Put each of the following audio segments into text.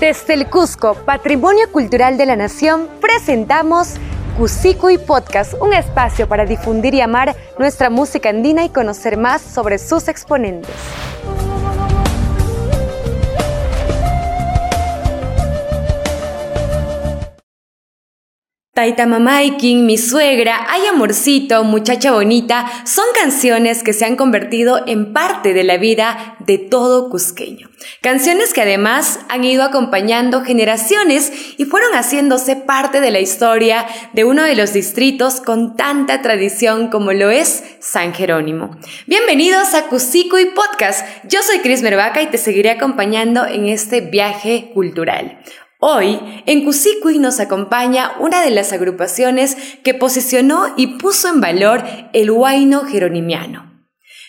Desde el Cusco, Patrimonio Cultural de la Nación, presentamos y Podcast, un espacio para difundir y amar nuestra música andina y conocer más sobre sus exponentes. Taita Mamaikin, Mi Suegra, Ay Amorcito, Muchacha Bonita son canciones que se han convertido en parte de la vida de todo cusqueño. Canciones que además han ido acompañando generaciones y fueron haciéndose parte de la historia de uno de los distritos con tanta tradición como lo es San Jerónimo. Bienvenidos a Cusico y Podcast. Yo soy Cris Mervaca y te seguiré acompañando en este viaje cultural. Hoy, en Cusicui nos acompaña una de las agrupaciones que posicionó y puso en valor el huayno jeronimiano.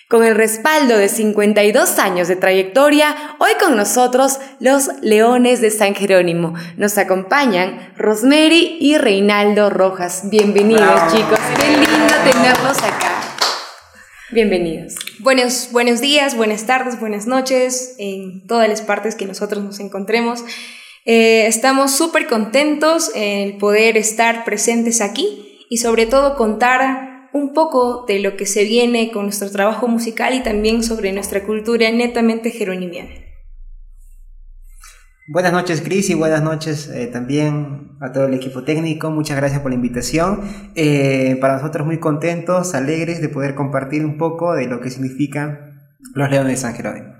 Con el respaldo de 52 años de trayectoria, hoy con nosotros los Leones de San Jerónimo. Nos acompañan Rosemary y Reinaldo Rojas. Bienvenidos chicos, qué lindo tenerlos acá. Bienvenidos. Buenos, buenos días, buenas tardes, buenas noches en todas las partes que nosotros nos encontremos. Eh, estamos súper contentos en poder estar presentes aquí y sobre todo contar un poco de lo que se viene con nuestro trabajo musical y también sobre nuestra cultura netamente jeronimiana. Buenas noches Cris y buenas noches eh, también a todo el equipo técnico. Muchas gracias por la invitación. Eh, para nosotros muy contentos, alegres de poder compartir un poco de lo que significan los Leones de San Jerónimo.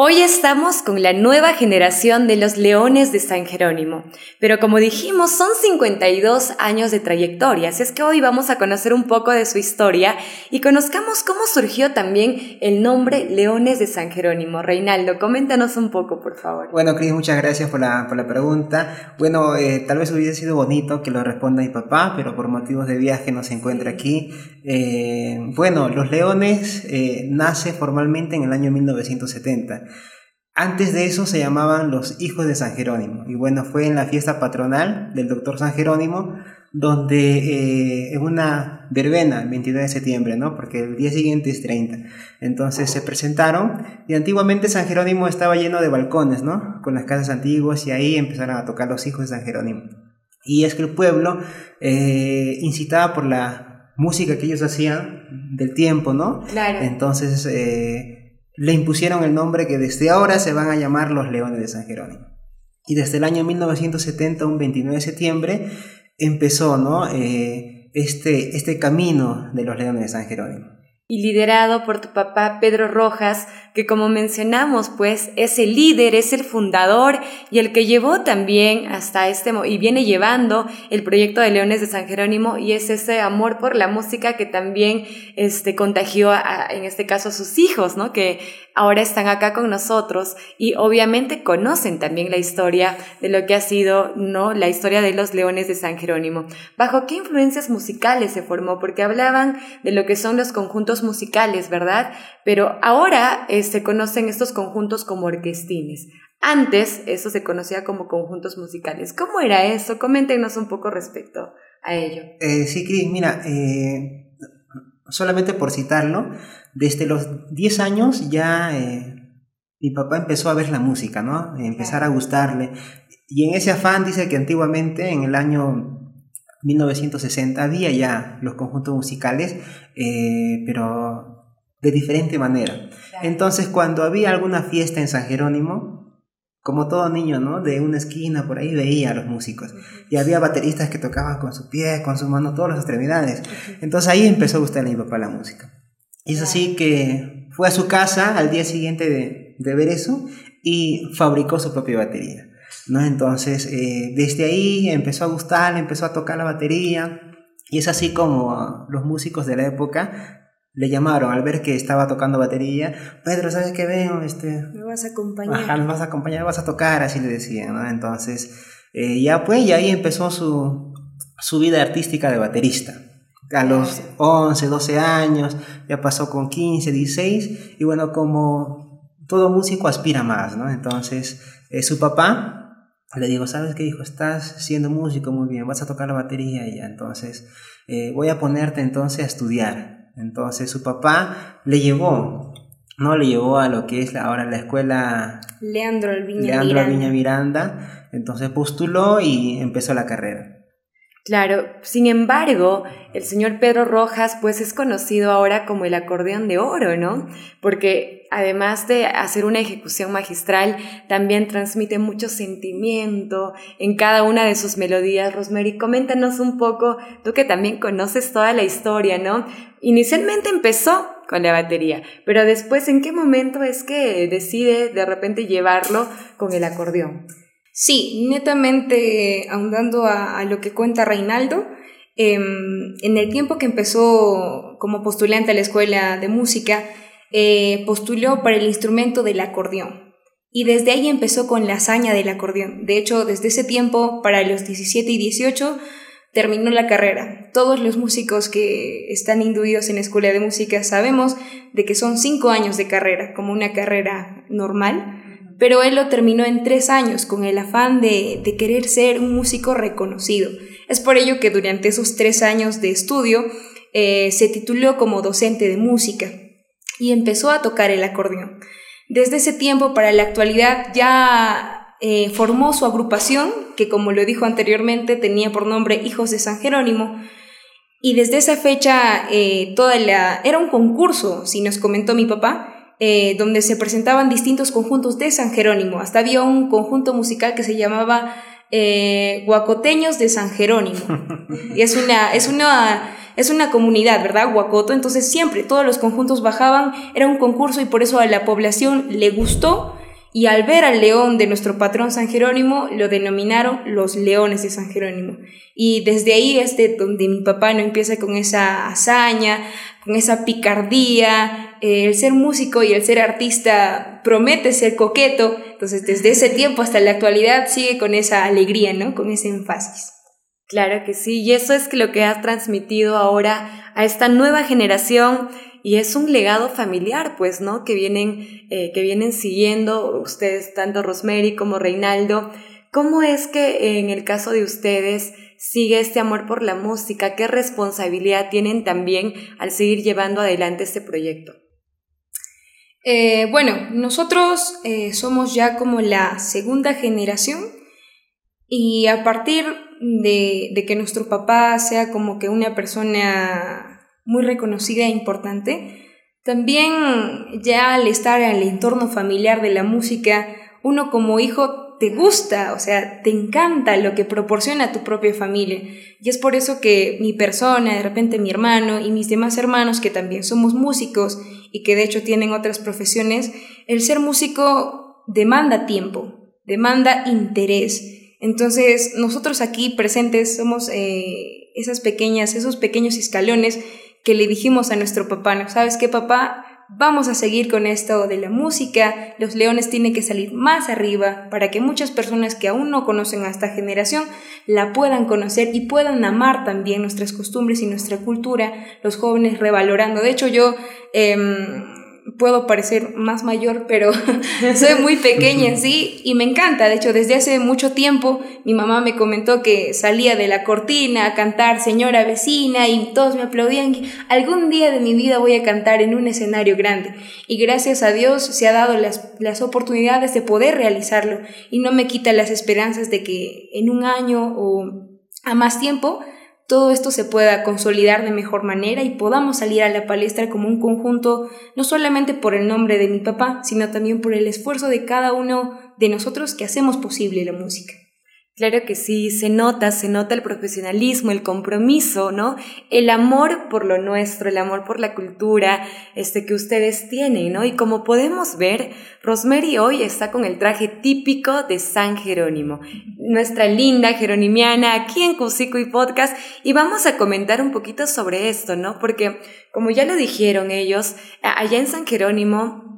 Hoy estamos con la nueva generación de los Leones de San Jerónimo, pero como dijimos son 52 años de trayectoria, así es que hoy vamos a conocer un poco de su historia y conozcamos cómo surgió también el nombre Leones de San Jerónimo. Reinaldo, coméntanos un poco, por favor. Bueno, Cris, muchas gracias por la, por la pregunta. Bueno, eh, tal vez hubiese sido bonito que lo responda mi papá, pero por motivos de viaje no se encuentra aquí. Eh, bueno, los Leones eh, nace formalmente en el año 1970. Antes de eso se llamaban los hijos de San Jerónimo. Y bueno, fue en la fiesta patronal del doctor San Jerónimo, donde eh, en una verbena, el 22 de septiembre, ¿no? Porque el día siguiente es 30. Entonces se presentaron y antiguamente San Jerónimo estaba lleno de balcones, ¿no? Con las casas antiguas y ahí empezaron a tocar los hijos de San Jerónimo. Y es que el pueblo, eh, incitaba por la música que ellos hacían del tiempo, ¿no? Claro. Entonces, eh, le impusieron el nombre que desde ahora se van a llamar los Leones de San Jerónimo. Y desde el año 1970, un 29 de septiembre, empezó ¿no? Eh, este, este camino de los Leones de San Jerónimo y liderado por tu papá Pedro Rojas, que como mencionamos, pues es el líder, es el fundador y el que llevó también hasta este y viene llevando el proyecto de Leones de San Jerónimo y es ese amor por la música que también este contagió en este caso a sus hijos, ¿no? Que ahora están acá con nosotros y obviamente conocen también la historia de lo que ha sido, ¿no? La historia de los Leones de San Jerónimo. ¿Bajo qué influencias musicales se formó? Porque hablaban de lo que son los conjuntos musicales, ¿verdad? Pero ahora eh, se conocen estos conjuntos como orquestines. Antes eso se conocía como conjuntos musicales. ¿Cómo era eso? Coméntenos un poco respecto a ello. Eh, sí, Cris, mira, eh, solamente por citarlo, desde los 10 años ya eh, mi papá empezó a ver la música, ¿no? Empezar a gustarle. Y en ese afán dice que antiguamente, en el año 1960, había ya los conjuntos musicales, pero de diferente manera. Entonces, cuando había alguna fiesta en San Jerónimo, como todo niño, ¿no? De una esquina por ahí veía a los músicos. Y había bateristas que tocaban con su pie, con su mano, todas las extremidades. Entonces ahí empezó a gustarle a mi papá la música. Y es así que fue a su casa al día siguiente de, de ver eso y fabricó su propia batería. ¿no? Entonces, eh, desde ahí empezó a gustarle, empezó a tocar la batería. Y es así como los músicos de la época le llamaron al ver que estaba tocando batería, Pedro, ¿sabes qué veo? Este, me vas a acompañar. Ajá, me vas a acompañar, vas a tocar, así le decían, ¿no? Entonces, eh, ya pues, y ahí empezó su, su vida artística de baterista. A los 11, 12 años, ya pasó con 15, 16, y bueno, como todo músico aspira más, ¿no? Entonces, eh, su papá le digo, ¿sabes qué, hijo? Estás siendo músico muy bien, vas a tocar la batería y ya, entonces, eh, voy a ponerte entonces a estudiar. Entonces su papá le llevó ¿no? Le llevó a lo que es ahora la escuela Leandro Alviña Leandro Miranda. Alviña Miranda. Entonces postuló y empezó la carrera. Claro, sin embargo, el señor Pedro Rojas pues es conocido ahora como el acordeón de oro, ¿no? Porque además de hacer una ejecución magistral, también transmite mucho sentimiento en cada una de sus melodías. Rosemary, coméntanos un poco, tú que también conoces toda la historia, ¿no? Inicialmente empezó con la batería, pero después, ¿en qué momento es que decide de repente llevarlo con el acordeón? Sí, netamente ahondando a, lo que cuenta Reinaldo, eh, en el tiempo que empezó como postulante a la escuela de música, eh, postuló para el instrumento del acordeón. Y desde ahí empezó con la hazaña del acordeón. De hecho, desde ese tiempo, para los 17 y 18, terminó la carrera. Todos los músicos que están induidos en la escuela de música sabemos de que son cinco años de carrera, como una carrera normal pero él lo terminó en tres años con el afán de, de, querer ser un músico reconocido. Es por ello que durante esos tres años de estudio eh, se tituló como docente de música y empezó a tocar el acordeón. Desde ese tiempo para la actualidad ya eh, formó su agrupación, que como lo dijo anteriormente tenía por nombre Hijos de San Jerónimo, y desde esa fecha eh, toda la... era un concurso, si nos comentó mi papá, eh, donde se presentaban distintos conjuntos de San Jerónimo. Hasta había un conjunto musical que se llamaba eh, Guacoteños de San Jerónimo. Y es una, es una, es una comunidad, ¿verdad? Guacoto. Entonces siempre todos los conjuntos bajaban, era un concurso y por eso a la población le gustó. Y al ver al león de nuestro patrón San Jerónimo, lo denominaron los leones de San Jerónimo. Y desde ahí es de donde mi papá no empieza con esa hazaña, con esa picardía, eh, el ser músico y el ser artista promete ser coqueto, entonces desde ese tiempo hasta la actualidad sigue con esa alegría, ¿no? Con ese énfasis. Claro que sí, y eso es lo que has transmitido ahora a esta nueva generación y es un legado familiar, pues, ¿no? Que vienen, eh, que vienen siguiendo ustedes, tanto Rosemary como Reinaldo. ¿Cómo es que en el caso de ustedes sigue este amor por la música? ¿Qué responsabilidad tienen también al seguir llevando adelante este proyecto? Eh, bueno, nosotros eh, somos ya como la segunda generación y a partir de, que nuestro papá sea como que una persona muy reconocida e importante, también ya al estar en el entorno familiar de la música, uno como hijo te gusta, o sea, te encanta lo que proporciona tu propia familia. Y es por eso que mi persona, de repente mi hermano y mis demás hermanos, que también somos músicos y que de hecho tienen otras profesiones, el ser músico demanda tiempo, demanda interés. Entonces, nosotros aquí presentes somos eh, esas pequeñas, esos pequeños escalones que le dijimos a nuestro papá, ¿no? ¿Sabes qué, papá? Vamos a seguir con esto de la música, los leones tienen que salir más arriba para que muchas personas que aún no conocen a esta generación la puedan conocer y puedan amar también nuestras costumbres y nuestra cultura, los jóvenes revalorando. De hecho, yo eh, puedo parecer más mayor, pero soy muy pequeña en sí y me encanta. De hecho, desde hace mucho tiempo mi mamá me comentó que salía de la cortina a cantar Señora vecina y todos me aplaudían. Algún día de mi vida voy a cantar en un escenario grande y gracias a Dios se ha dado las, las oportunidades de poder realizarlo y no me quita las esperanzas de que en un año o a más tiempo todo esto se pueda consolidar de mejor manera y podamos salir a la palestra como un conjunto, no solamente por el nombre de mi papá, sino también por el esfuerzo de cada uno de nosotros que hacemos posible la música. Claro que sí, se nota, se nota el profesionalismo, el compromiso, ¿no? El amor por lo nuestro, el amor por la cultura, este que ustedes tienen, ¿no? Y como podemos ver, Rosemary hoy está con el traje típico de San Jerónimo, nuestra linda jeronimiana aquí en Cusico y Podcast, y vamos a comentar un poquito sobre esto, ¿no? Porque como ya lo dijeron ellos, allá en San Jerónimo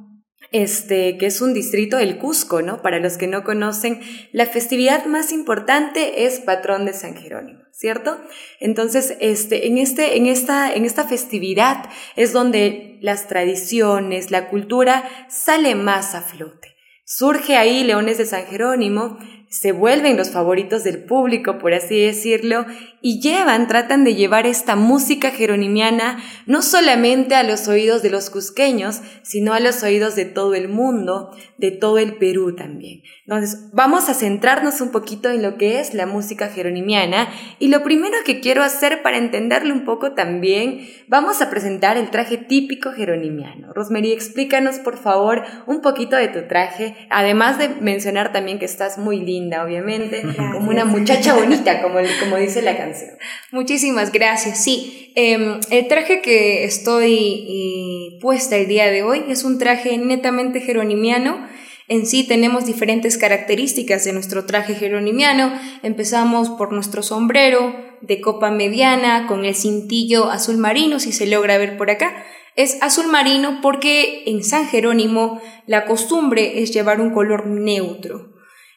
este, que es un distrito del Cusco, ¿no? Para los que no conocen, la festividad más importante es patrón de San Jerónimo, ¿cierto? Entonces, este, en, este, en, esta, en esta festividad es donde las tradiciones, la cultura sale más a flote. Surge ahí Leones de San Jerónimo, se vuelven los favoritos del público, por así decirlo, y llevan, tratan de llevar esta música jeronimiana no solamente a los oídos de los cusqueños, sino a los oídos de todo el mundo, de todo el Perú también. Entonces, vamos a centrarnos un poquito en lo que es la música jeronimiana y lo primero que quiero hacer para entenderlo un poco también, vamos a presentar el traje típico jeronimiano. Rosemary, explícanos por favor un poquito de tu traje, además de mencionar también que estás muy linda obviamente, como una muchacha bonita, como, como dice la canción. Muchísimas gracias. Sí, em, el traje que estoy puesta el día de hoy es un traje netamente jeronimiano. En sí tenemos diferentes características de nuestro traje jeronimiano. Empezamos por nuestro sombrero de copa mediana con el cintillo azul marino, si se logra ver por acá. Es azul marino porque en San Jerónimo la costumbre es llevar un color neutro.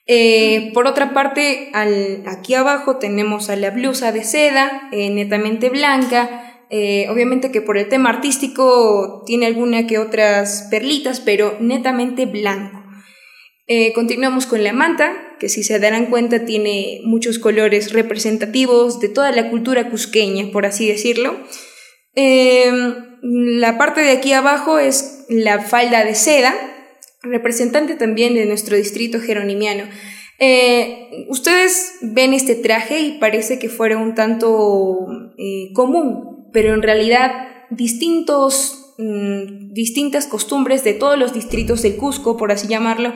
Eh, por otra parte, aquí abajo tenemos a la blusa de seda, eh, netamente blanca. Eh, obviamente que por el tema artístico tiene alguna que otras perlitas, pero netamente blanco. continuamos con la manta, que si se darán cuenta tiene muchos colores representativos de toda la cultura cusqueña, por así decirlo. la parte de aquí abajo es la falda de seda, representante también de nuestro distrito jeronimiano. Eh, ustedes ven este traje y parece que fuera un tanto eh, común, pero en realidad distintos, mm, distintas costumbres de todos los distritos del Cusco, por así llamarlo,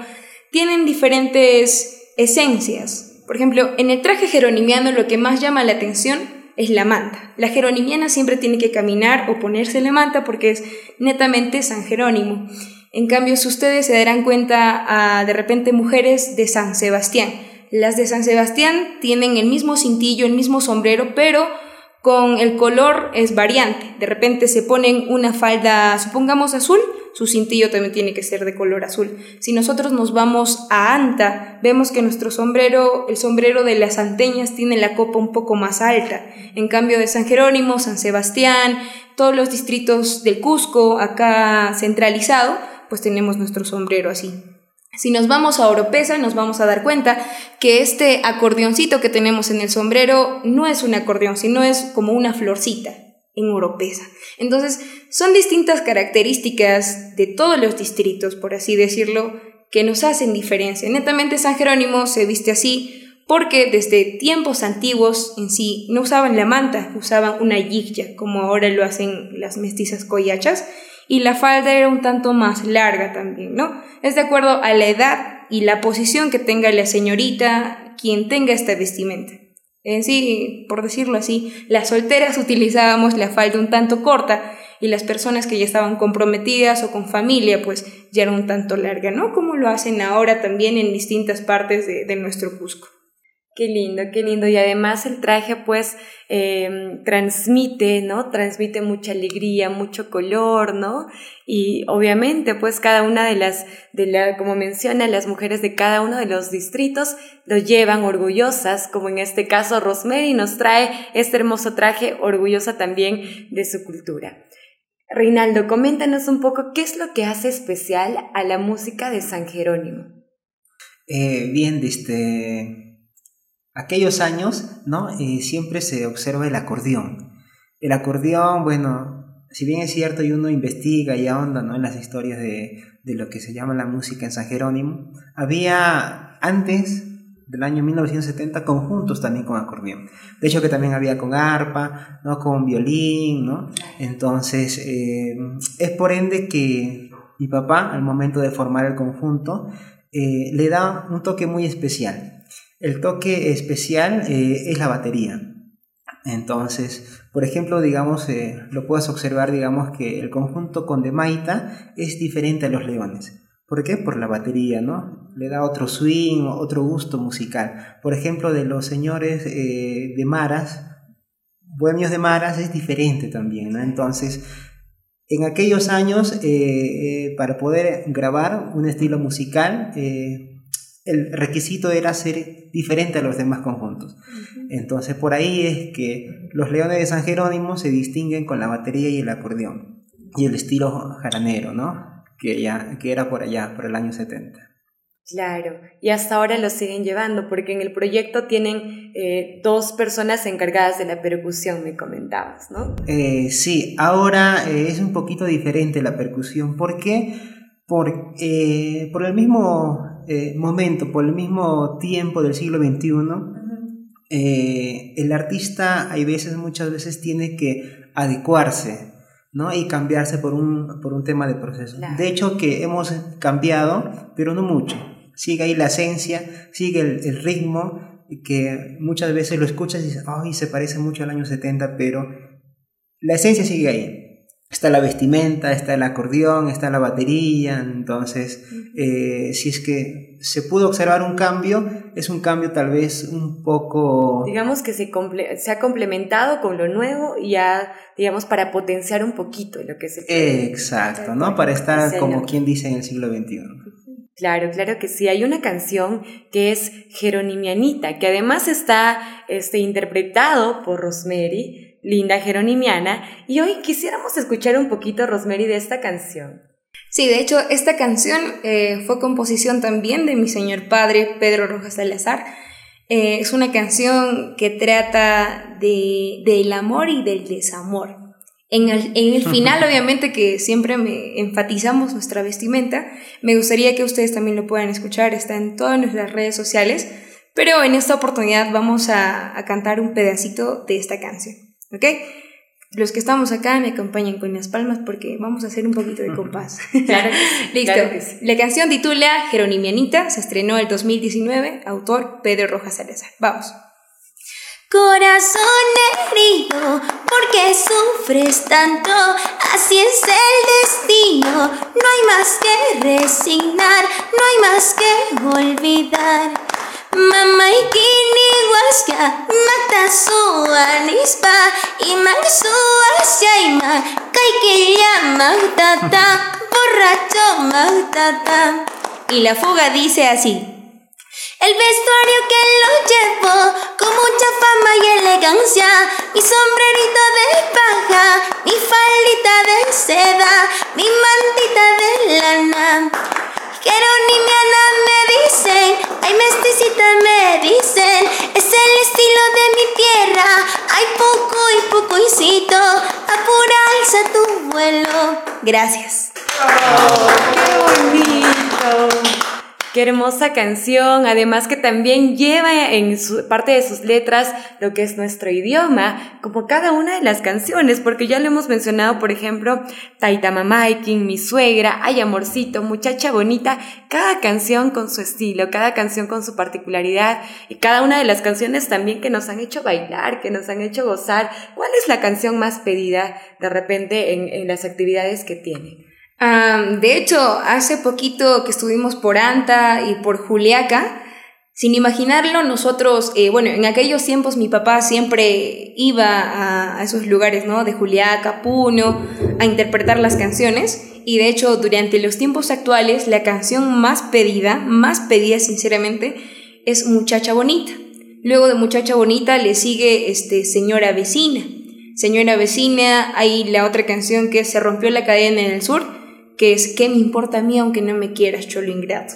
tienen diferentes esencias. Por ejemplo, en el traje jeronimiano lo que más llama la atención es la manta. La jeronimiana siempre tiene que caminar o ponerse la manta porque es netamente San Jerónimo. En cambio, si ustedes se darán cuenta a de repente mujeres de San Sebastián, las de San Sebastián tienen el mismo cintillo, el mismo sombrero, pero con el color es variante. De repente se ponen una falda, supongamos azul, su cintillo también tiene que ser de color azul. Si nosotros nos vamos a Anta, vemos que nuestro sombrero, el sombrero de las anteñas tiene la copa un poco más alta. En cambio de San Jerónimo, San Sebastián, todos los distritos del Cusco, acá centralizado, pues tenemos nuestro sombrero así. Si nos vamos a Oropesa, nos vamos a dar cuenta que este acordeoncito que tenemos en el sombrero no es un acordeón, sino es como una florcita en Oropesa. Entonces, son distintas características de todos los distritos, por así decirlo, que nos hacen diferencia. Netamente San Jerónimo se viste así porque desde tiempos antiguos en sí no usaban la manta, usaban una yigya, como ahora lo hacen las mestizas coyachas, y la falda era un tanto más larga también, ¿no? Es de acuerdo a la edad y la posición que tenga la señorita quien tenga esta vestimenta. En sí, por decirlo así, las solteras utilizábamos la falda un tanto corta y las personas que ya estaban comprometidas o con familia, pues ya era un tanto larga, ¿no? Como lo hacen ahora también en distintas partes de, de nuestro Cusco. Qué lindo, qué lindo. Y además el traje pues em, transmite, ¿no? Transmite mucha alegría, mucho color, ¿no? Y obviamente pues cada una de las, de la, como menciona, las mujeres de cada uno de los distritos lo llevan orgullosas, como en este caso Rosemary nos trae este hermoso traje orgullosa también de su cultura. Reinaldo, coméntanos un poco qué es lo que hace especial a la música de San Jerónimo. Eh, bien, este aquellos años, ¿no? Eh, siempre se observa el acordeón. El acordeón, bueno, si bien es cierto y uno investiga y ahonda, ¿no? En las historias de, lo que se llama la música en San Jerónimo, había antes del año 1970 conjuntos también con acordeón. De hecho que también había con arpa, ¿no? Con violín, ¿no? Entonces, eh, es por ende que mi papá, al momento de formar el conjunto, eh, le da un toque muy especial. El toque especial eh, es la batería. Entonces, por ejemplo, digamos, eh, lo puedes observar, digamos, que el conjunto con de Maita es diferente a los leones. ¿Por qué? Por la batería, ¿no? Le da otro swing, otro gusto musical. Por ejemplo, de los señores eh, de Maras, Bohemios de Maras es diferente también, ¿no? Entonces, en aquellos años, para poder grabar un estilo musical, el requisito era ser diferente a los demás conjuntos. Entonces por ahí es que los Leones de San Jerónimo se distinguen con la batería y el acordeón y el estilo jaranero, ¿no? Que, ya, que era por allá, por el año 70. Claro, y hasta ahora lo siguen llevando, porque en el proyecto tienen eh, dos personas encargadas de la percusión, me comentabas, ¿no? Eh, sí, ahora eh, es un poquito diferente la percusión. ¿Por qué? Por, por el mismo momento, por el mismo tiempo del siglo XXI, el artista hay veces, muchas veces tiene que adecuarse ¿no? y cambiarse por un, por un tema de proceso. De hecho, que hemos cambiado, pero no mucho sigue ahí la esencia, sigue el, ritmo, que muchas veces lo escuchas y dices, ay, se parece mucho al año 70, pero la esencia sigue ahí. Está la vestimenta, está el acordeón, está la batería, entonces eh, si es que se pudo observar un cambio, es un cambio tal vez un poco... Digamos que se, se ha complementado con lo nuevo y ya, digamos, para potenciar un poquito lo que se... Exacto, ¿no? Para estar como quien dice en el siglo XXI. Claro, claro que sí. Hay una canción que es Jeronimianita, que además está este, interpretado por Rosemary, linda jeronimiana, y hoy quisiéramos escuchar un poquito, Rosemary, de esta canción. Sí, de hecho, esta canción eh, fue composición también de mi señor padre, Pedro Rojas Salazar. Eh, es una canción que trata de, del amor y del desamor. En el, final, obviamente, que siempre me enfatizamos nuestra vestimenta, me gustaría que ustedes también lo puedan escuchar, está en todas nuestras redes sociales, pero en esta oportunidad vamos a, cantar un pedacito de esta canción, ¿ok? Los que estamos acá me acompañan con las palmas porque vamos a hacer un poquito de compás. Claro, Listo. La canción titula Jeronimianita, se estrenó el 2019, autor Pedro Rojas Salazar. Vamos. Corazón herido, ¿por qué sufres tanto? Así es el destino, no hay más que resignar, no hay más que olvidar. Mamá y kini huasca, mata su anispa, y man su asyaima, llama tata, borracho magtata. Y la fuga dice así. El vestuario que lo llevo con mucha fama y elegancia, mi sombrerito de paja, mi faldita de seda, mi mantita de lana. Dicen, ay mesticita me dicen, es el estilo de mi tierra, hay poco y poco incito, apura alza tu vuelo. Gracias. Oh, ¡Qué bonito! Qué hermosa canción, además que también lleva en su, parte de sus letras lo que es nuestro idioma, como cada una de las canciones, porque ya lo hemos mencionado, por ejemplo, Taita Mamaikin, Mi Suegra, Ay Amorcito, Muchacha Bonita, cada canción con su estilo, cada canción con su particularidad y cada una de las canciones también que nos han hecho bailar, que nos han hecho gozar. ¿Cuál es la canción más pedida de repente en, en las actividades que de hecho, hace poquito que estuvimos por Anta y por Juliaca, sin imaginarlo, nosotros, eh, bueno, en aquellos tiempos mi papá siempre iba a, esos lugares, ¿no? De Juliaca, Puno, a interpretar las canciones. Y de hecho, durante los tiempos actuales, la canción más pedida, más pedida sinceramente, es Muchacha Bonita. Luego de Muchacha Bonita le sigue este, Señora Vecina. Señora Vecina, hay la otra canción que Se rompió la cadena en el sur que es ¿Qué me importa a mí aunque no me quieras, cholo ingrato?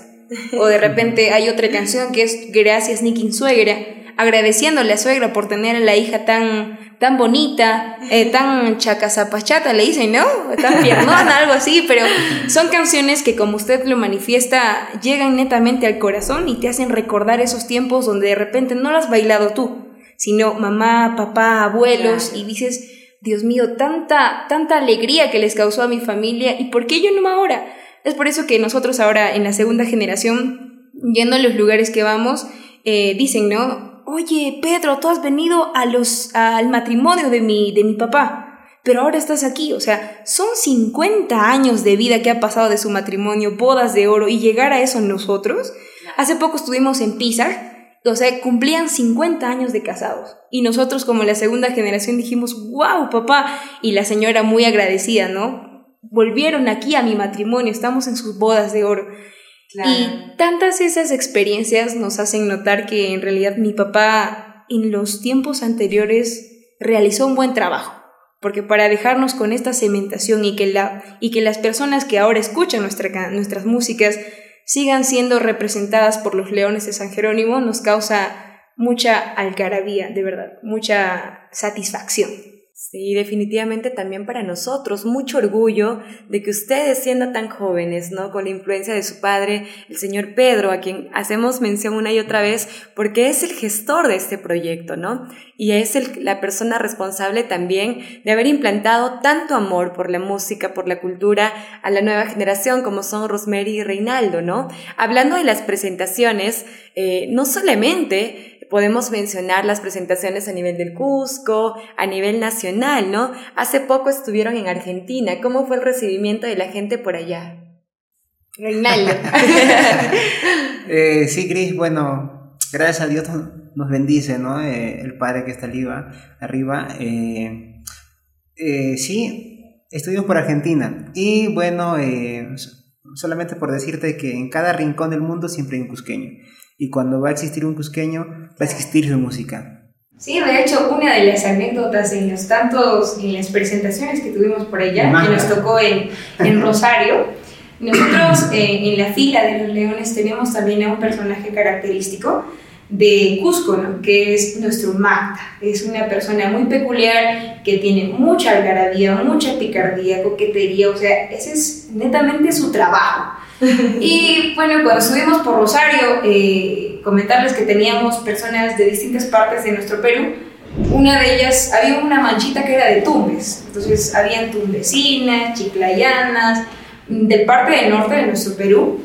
O de repente hay otra canción que es Gracias Nikin Suegra, agradeciéndole a suegra por tener a la hija tan, tan bonita, eh, tan chacazapachata, le dicen, ¿no? Tan piernona, algo así, pero son canciones que como usted lo manifiesta, llegan netamente al corazón y te hacen recordar esos tiempos donde de repente no lo has bailado tú, sino mamá, papá, abuelos, y dices, Dios mío, tanta, tanta alegría que les causó a mi familia y por qué yo no ahora. Es por eso que nosotros ahora en la segunda generación, yendo a los lugares que vamos, eh, dicen, ¿no? Oye, Pedro, tú has venido a los, al matrimonio de mi, de mi papá, pero ahora estás aquí. O sea, son 50 años de vida que ha pasado de su matrimonio, bodas de oro, y llegar a eso nosotros. Hace poco estuvimos en Pisa o sea, cumplían 50 años de casados. Y nosotros como la segunda generación dijimos, wow, papá. Y la señora muy agradecida, ¿no? Volvieron aquí a mi matrimonio, estamos en sus bodas de oro. Y tantas esas experiencias nos hacen notar que en realidad mi papá en los tiempos anteriores realizó un buen trabajo. Porque para dejarnos con esta cementación y que, la, y que las personas que ahora escuchan nuestra, nuestras músicas sigan siendo representadas por los leones de San Jerónimo nos causa mucha algarabía, de verdad, mucha satisfacción. Sí, definitivamente también para nosotros, mucho orgullo de que ustedes, siendo tan jóvenes, ¿no? Con la influencia de su padre, el señor Pedro, a quien hacemos mención una y otra vez, porque es el gestor de este proyecto, ¿no? Y es la persona responsable también de haber implantado tanto amor por la música, por la cultura, a la nueva generación, como son Rosemary y Reinaldo, ¿no? Hablando de las presentaciones, eh, no solamente podemos mencionar las presentaciones a nivel del Cusco, a nivel nacional, ¿no? Hace poco estuvieron en Argentina. ¿Cómo fue el recibimiento de la gente por allá? Reinaldo. eh, sí, Cris, bueno, gracias a Dios nos bendice, ¿no? Eh, el Padre que está arriba. arriba eh, eh, sí, estuvimos por Argentina. Y bueno, solamente por decirte que en cada rincón del mundo siempre hay un cusqueño y cuando va a existir un cusqueño, va a existir su música. Sí, de hecho, una de las anécdotas en los tantos, en las presentaciones que tuvimos por allá, que nos tocó en, en Rosario, nosotros eh, en la fila de los leones tenemos también a un personaje característico de Cusco, ¿no? que es nuestro Magda. Es una persona muy peculiar que tiene mucha algarabía, mucha picardía, coquetería, o sea, ese es netamente su trabajo. Y bueno, cuando subimos por Rosario, eh, comentarles que teníamos personas de distintas partes de nuestro Perú. Una de ellas, había una manchita que era de tumbes. Entonces, habían tumbesinas, chiclayanas, del parte del norte de nuestro Perú.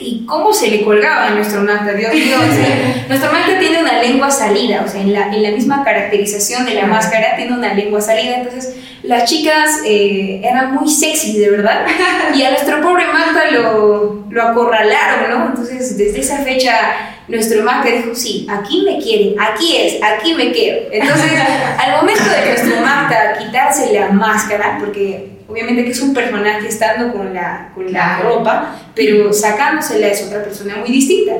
¿Y cómo se le colgaba a nuestro manta? Dios mío, nuestro manta tiene una lengua salida, o sea, en la, en la misma caracterización de la máscara tiene una lengua salida. Entonces, las chicas eh, eran muy sexy, de verdad, y a nuestro pobre Magda lo, lo acorralaron, ¿no? Entonces, desde esa fecha, nuestro Magda dijo, sí, aquí me quieren, aquí es, aquí me quedo. Entonces, al momento de nuestro Magda quitarse la máscara, porque obviamente que es un personaje estando con la, con la ropa, pero sacándosela es otra persona muy distinta.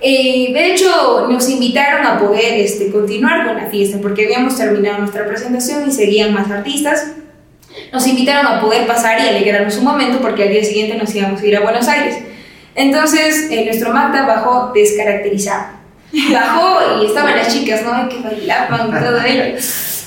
Eh, de hecho, nos invitaron a poder este, continuar con la fiesta porque habíamos terminado nuestra presentación y seguían más artistas. Nos invitaron a poder pasar y alegrarnos un momento porque al día siguiente nos íbamos a ir a Buenos Aires. Entonces, eh, nuestro Magda bajó descaracterizado. Bajó y estaban las chicas, ¿no? Que bailaban y todo ello.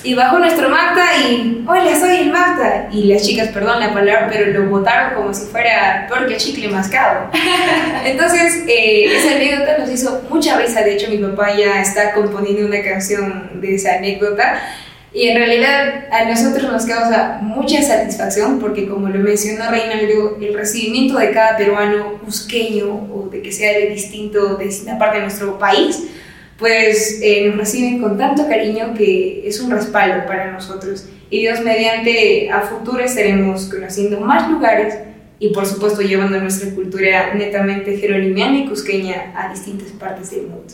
Y bajó nuestro Magda y, hola, soy el Magda. Y las chicas, perdón la palabra, pero lo botaron como si fuera peor que chicle mascado. Entonces, eh, esa anécdota nos hizo mucha risa. De hecho, mi papá ya está componiendo una canción de esa anécdota. Y en realidad a nosotros nos causa mucha satisfacción porque como lo mencionó Reinaldo, el recibimiento de cada peruano cusqueño o de que sea de distinto, de distinta parte de nuestro país, pues eh, nos reciben con tanto cariño que es un respaldo para nosotros. Y Dios mediante a futuro estaremos conociendo más lugares y por supuesto llevando nuestra cultura netamente jeronimiana y cusqueña a distintas partes del mundo.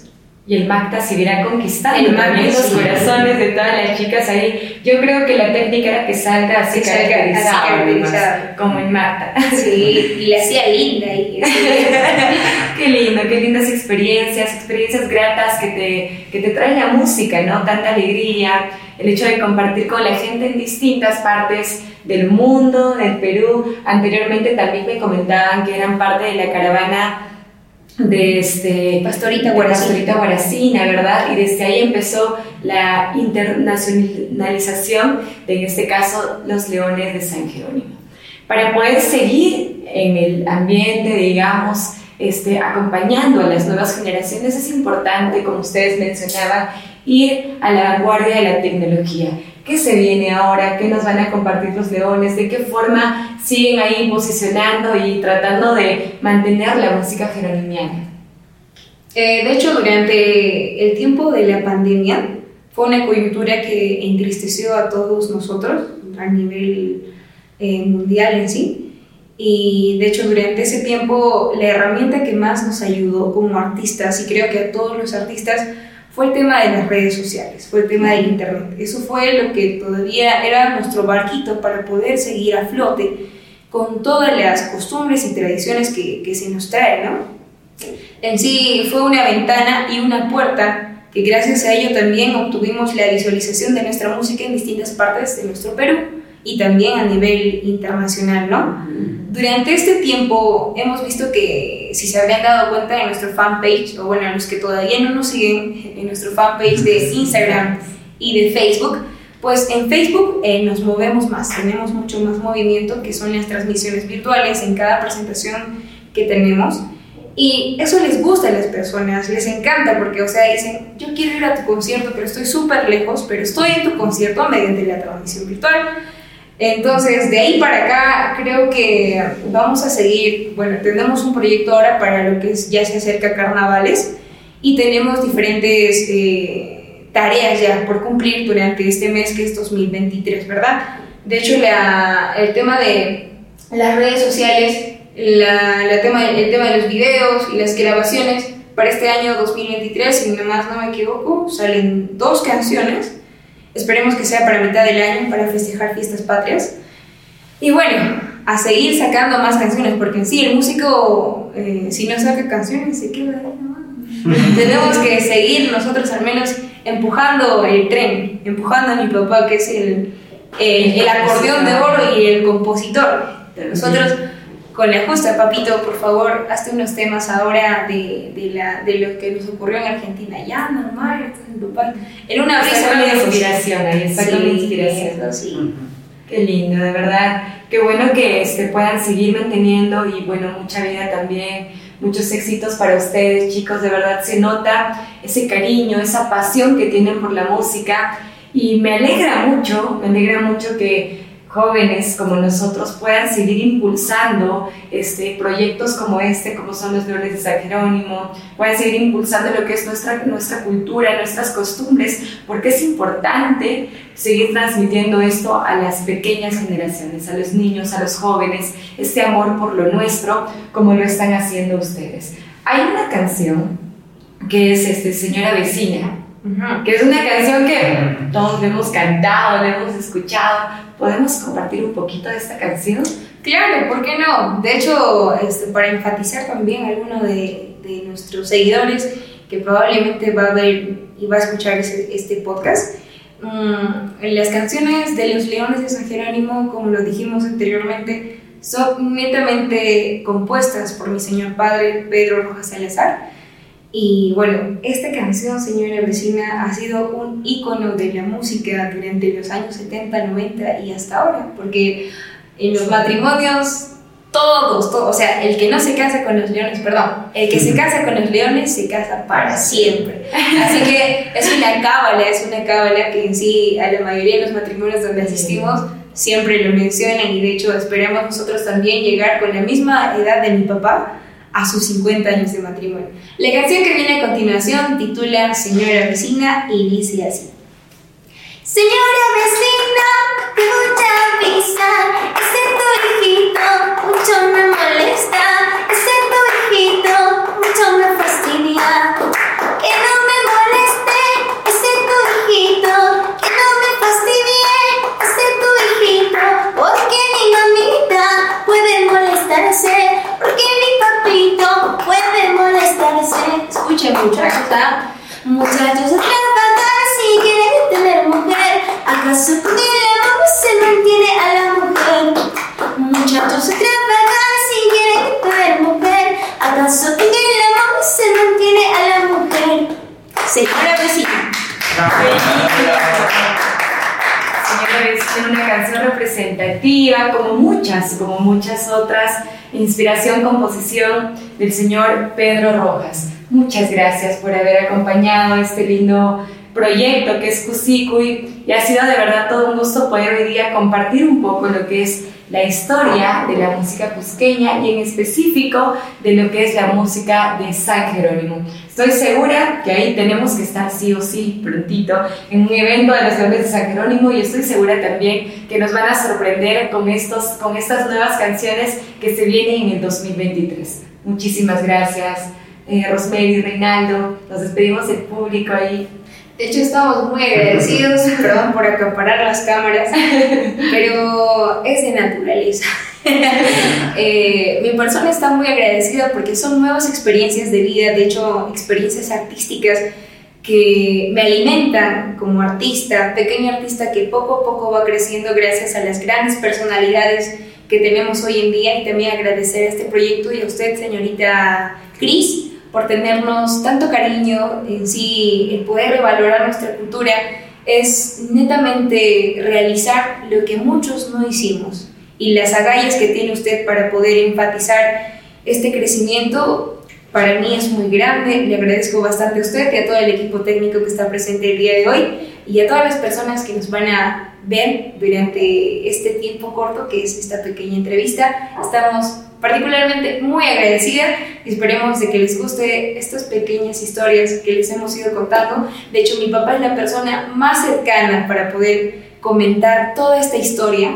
Y el Magda seguirá conquistando también los corazones de todas las chicas ahí. Yo creo que la técnica era que salga así caracterizada, como el Magda. Sí, y le hacía linda. Y qué lindo, qué lindas experiencias, experiencias gratas que te, que te trae la música, ¿no? Tanta alegría, el hecho de compartir con la gente en distintas partes del mundo, del Perú. Anteriormente también me comentaban que eran parte de la caravana de este, Pastorita Guaracina. ¿verdad? Y desde ahí empezó la internacionalización de, en este caso, los Leones de San Jerónimo. Para poder seguir en el ambiente, digamos, este, acompañando a las nuevas generaciones, es importante, como ustedes mencionaban, ir a la vanguardia de la tecnología. ¿Qué se viene ahora? ¿Qué nos van a compartir los leones? ¿De qué forma siguen ahí posicionando y tratando de mantener la música jeronimiana? Eh, de hecho, durante el tiempo de la pandemia fue una coyuntura que entristeció a todos nosotros a nivel eh, mundial en sí. Y de hecho, durante ese tiempo, la herramienta que más nos ayudó como artistas, y creo que a todos los artistas, fue el tema de las redes sociales, fue el tema del Internet. Eso fue lo que todavía era nuestro barquito para poder seguir a flote con todas las costumbres y tradiciones que, que se nos traen, ¿no? En sí fue una ventana y una puerta que gracias a ello también obtuvimos la visualización de nuestra música en distintas partes de nuestro Perú y también a nivel internacional, ¿no? Durante este tiempo hemos visto que, si se habrían dado cuenta en nuestro fanpage, o bueno, los que todavía no nos siguen en nuestro fanpage de Instagram y de Facebook, pues en Facebook eh, nos movemos más, tenemos mucho más movimiento, que son las transmisiones virtuales en cada presentación que tenemos. Y eso les gusta a las personas, les encanta porque, o sea, dicen, yo quiero ir a tu concierto, pero estoy súper lejos, pero estoy en tu concierto mediante la transmisión virtual. Entonces, de ahí para acá, creo que vamos a seguir, bueno, tenemos un proyecto ahora para lo que ya se acerca carnavales y tenemos diferentes eh, tareas ya por cumplir durante este mes que es 2023, ¿verdad? De hecho, la, el tema de las redes sociales la, tema, el tema de los videos y las grabaciones. Para este año 2023, si más no me equivoco, salen dos canciones. Esperemos que sea para mitad del año, para festejar fiestas patrias. Y bueno, a seguir sacando más canciones, porque en sí el músico, eh, si no saca canciones, se queda Tenemos que seguir nosotros al menos empujando el tren, empujando a mi papá, que es el, el, el acordeón de oro y el compositor. Nosotros con la justa. Papito, por favor, hazte unos temas ahora de, de, la, de lo que nos ocurrió en Argentina. Ya, normal. En una brisa. de inspiración, ahí está sí, con inspiración. sí. Qué lindo, de verdad. Qué bueno que se puedan seguir manteniendo y bueno, mucha vida también. Muchos éxitos para ustedes, chicos. De verdad se nota ese cariño, esa pasión que tienen por la música. Y me alegra mucho, me alegra mucho que jóvenes como nosotros puedan seguir impulsando este, proyectos como este, como son los Leones de San Jerónimo, puedan seguir impulsando lo que es nuestra, nuestra cultura, nuestras costumbres, porque es importante seguir transmitiendo esto a las pequeñas generaciones, a los niños, a los jóvenes, este amor por lo nuestro, como lo están haciendo ustedes. Hay una canción que es este, Señora Vecina, que es una canción que todos hemos cantado, hemos escuchado. ¿Podemos compartir un poquito de esta canción? Claro, ¿por qué no? De hecho, este, para enfatizar también a alguno de, de, nuestros seguidores que probablemente va a ver y va a escuchar ese, este podcast, um, las canciones de los Leones de San Jerónimo, como lo dijimos anteriormente, son netamente compuestas por mi señor padre Pedro Rojas Salazar y bueno, esta canción, señora vecina, ha sido un icono de la música durante los años 70, 90 y hasta ahora, porque en los matrimonios todos, todos, o sea, el que no se casa con los leones, perdón, el que se casa con los leones se casa para siempre. Así que es una cábala, es una cábala que en sí a la mayoría de los matrimonios donde asistimos siempre lo mencionan y de hecho esperamos nosotros también llegar con la misma edad de mi papá a sus 50 años de matrimonio. La canción que viene a continuación titula Señora Vecina y dice así. Señora vecina, te voy a avisar, ese tu hijito mucho me molesta, ese tu hijito mucho me fastidia, que no me moleste, ese tu hijito, que no me fastidie, ese tu hijito, porque mi mamita puede molestarse, porque puede molestarse. Escuchen, muchachos, ¿ah? Muchachos, a trabajar si quieren tener mujer. ¿Acaso con el amor se mantiene a la mujer? Muchachos, a trabajar si quieren tener mujer. ¿Acaso con el amor se mantiene a la mujer? Señora vecina. Señora vecina, una canción representativa, como muchas, como muchas otras inspiración, composición del señor Pedro Rojas. Muchas gracias por haber acompañado este lindo proyecto que es Cusicuy y ha sido de verdad todo un gusto poder hoy día compartir un poco lo que es la historia de la música cusqueña y en específico de lo que es la música de San Jerónimo. Estoy segura que ahí tenemos que estar sí o sí prontito en un evento de los Leones de San Jerónimo y estoy segura también que nos van a sorprender con, estos, con estas nuevas canciones que se vienen en el 2023. Muchísimas gracias, eh, Rosemary, Reinaldo. Nos despedimos del público ahí. De hecho, estamos muy agradecidos, perdón por acaparar las cámaras, pero es de naturaleza. eh, mi persona está muy agradecida porque son nuevas experiencias de vida, de hecho, experiencias artísticas que me alimentan como artista, pequeño artista que poco a poco va creciendo gracias a las grandes personalidades que tenemos hoy en día y también agradecer a este proyecto y a usted, señorita Cris, por tenernos tanto cariño en sí, el poder revalorar nuestra cultura es netamente realizar lo que muchos no hicimos y las agallas que tiene usted para poder enfatizar este crecimiento para mí es muy grande. Le agradezco bastante a usted y a todo el equipo técnico que está presente el día de hoy y a todas las personas que nos van a ver durante este tiempo corto que es esta pequeña entrevista. Estamos particularmente muy agradecida y esperemos de que les guste estas pequeñas historias que les hemos ido contando. De hecho, mi papá es la persona más cercana para poder comentar toda esta historia,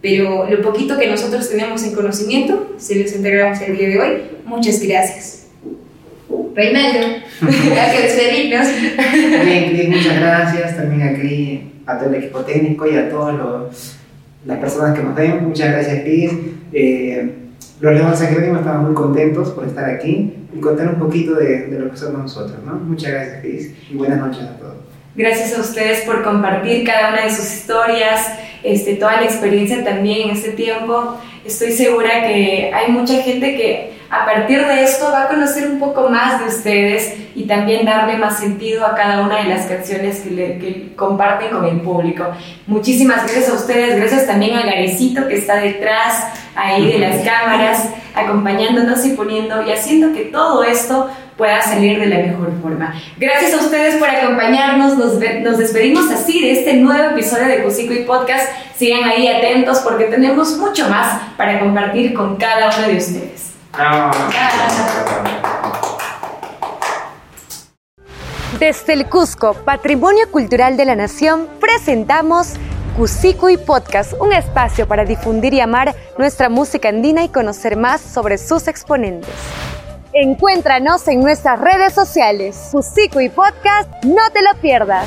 pero lo poquito que nosotros tenemos en conocimiento se los entregamos el día de hoy. Muchas gracias. Reinaldo, hay que despedirnos. Bien, Cris, muchas gracias. También aquí a todo el equipo técnico y a todas las personas que nos ven. Muchas gracias, Cris. Eh, los Leones Academy estamos muy contentos por estar aquí y contar un poquito de, de lo que somos nosotros. ¿no? Muchas gracias, Cris, y buenas noches a todos. Gracias a ustedes por compartir cada una de sus historias, este, toda la experiencia también en este tiempo. Estoy segura que hay mucha gente que a partir de esto va a conocer un poco más de ustedes y también darle más sentido a cada una de las canciones que, le, que comparten con el público. Muchísimas gracias a ustedes, gracias también a Garecito que está detrás ahí de las cámaras, acompañándonos y poniendo y haciendo que todo esto pueda salir de la mejor forma. Gracias a ustedes por acompañarnos, nos, despedimos así de este nuevo episodio de Cusico y Podcast. Sigan ahí atentos porque tenemos mucho más para compartir con cada uno de ustedes. Desde el Cusco, Patrimonio Cultural de la Nación, presentamos Cusico y Podcast, un espacio para difundir y amar nuestra música andina y conocer más sobre sus exponentes. Encuéntranos en nuestras redes sociales. Cusico y Podcast, no te lo pierdas.